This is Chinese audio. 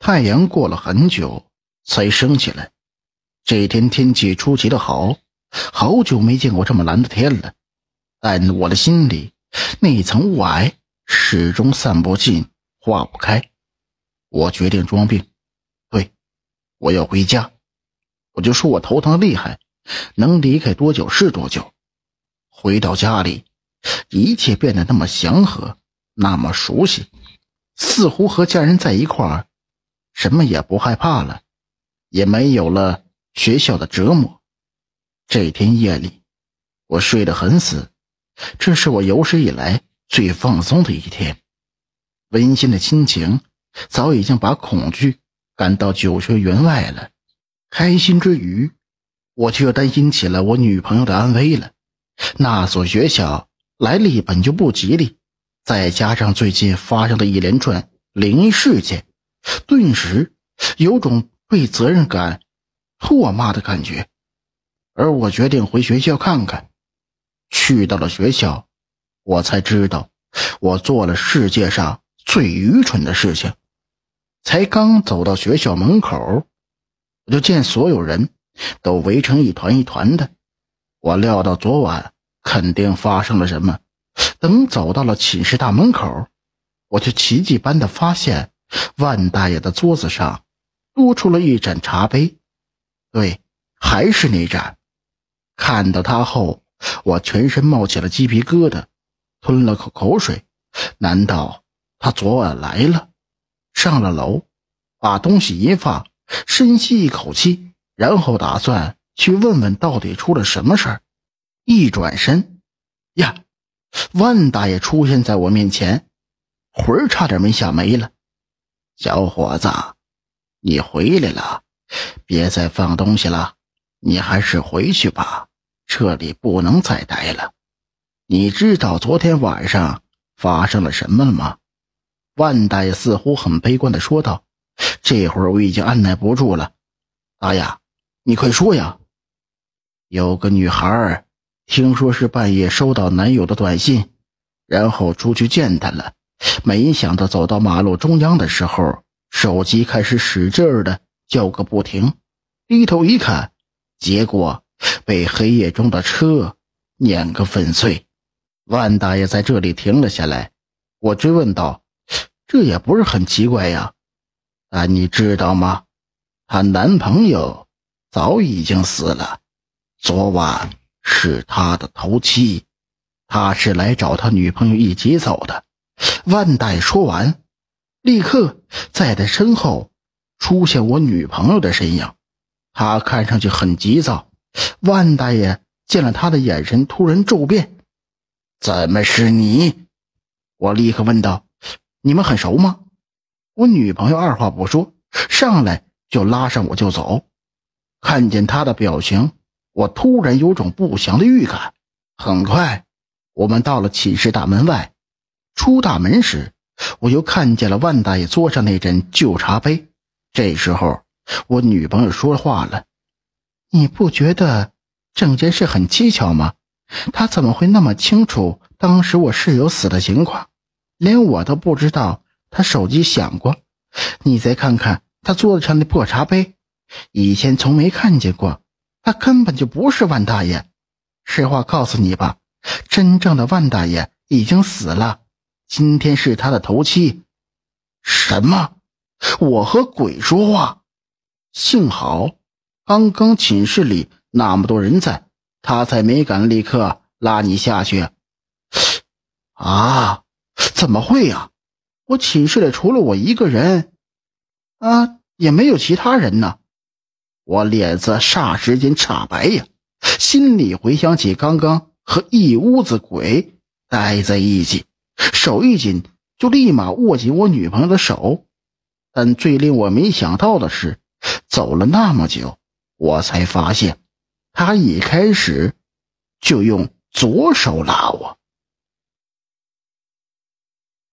太阳过了很久才升起来。这天天气出奇的好，好久没见过这么蓝的天了。但我的心里那层雾霭始终散不尽、化不开。我决定装病，对，我要回家。我就说我头疼厉害，能离开多久是多久。回到家里，一切变得那么祥和，那么熟悉，似乎和家人在一块儿，什么也不害怕了，也没有了学校的折磨。这天夜里，我睡得很死，这是我有史以来最放松的一天，温馨的亲情。早已经把恐惧赶到九泉员外了。开心之余，我却又担心起了我女朋友的安危了。那所学校来历本就不吉利，再加上最近发生的一连串灵异事件，顿时有种被责任感唾骂的感觉。而我决定回学校看看。去到了学校，我才知道我做了世界上最愚蠢的事情。才刚走到学校门口，我就见所有人都围成一团一团的。我料到昨晚肯定发生了什么。等走到了寝室大门口，我却奇迹般的发现万大爷的桌子上多出了一盏茶杯。对，还是那盏。看到他后，我全身冒起了鸡皮疙瘩，吞了口口水。难道他昨晚来了？上了楼，把东西一放，深吸一口气，然后打算去问问到底出了什么事儿。一转身，呀，万大爷出现在我面前，魂儿差点没吓没了。小伙子，你回来了，别再放东西了，你还是回去吧，这里不能再待了。你知道昨天晚上发生了什么了吗？万大爷似乎很悲观的说道：“这会儿我已经按耐不住了，大爷，你快说呀！有个女孩，听说是半夜收到男友的短信，然后出去见他了。没想到走到马路中央的时候，手机开始使劲的叫个不停。低头一看，结果被黑夜中的车碾个粉碎。”万大爷在这里停了下来，我追问道。这也不是很奇怪呀，但你知道吗？她男朋友早已经死了，昨晚是他的头七，他是来找他女朋友一起走的。万代说完，立刻在他身后出现我女朋友的身影，她看上去很急躁。万大爷见了他的眼神突然骤变，怎么是你？我立刻问道。你们很熟吗？我女朋友二话不说，上来就拉上我就走。看见她的表情，我突然有种不祥的预感。很快，我们到了寝室大门外。出大门时，我又看见了万大爷桌上那盏旧茶杯。这时候，我女朋友说话了：“你不觉得整件事很蹊跷吗？他怎么会那么清楚当时我室友死的情况？”连我都不知道他手机响过，你再看看他桌子上的破茶杯，以前从没看见过，他根本就不是万大爷。实话告诉你吧，真正的万大爷已经死了，今天是他的头七。什么？我和鬼说话？幸好刚刚寝室里那么多人在，他才没敢立刻拉你下去。啊！怎么会呀？我寝室里除了我一个人，啊，也没有其他人呢。我脸色霎时间煞白呀，心里回想起刚刚和一屋子鬼待在一起，手一紧就立马握紧我女朋友的手。但最令我没想到的是，走了那么久，我才发现，他一开始就用左手拉我。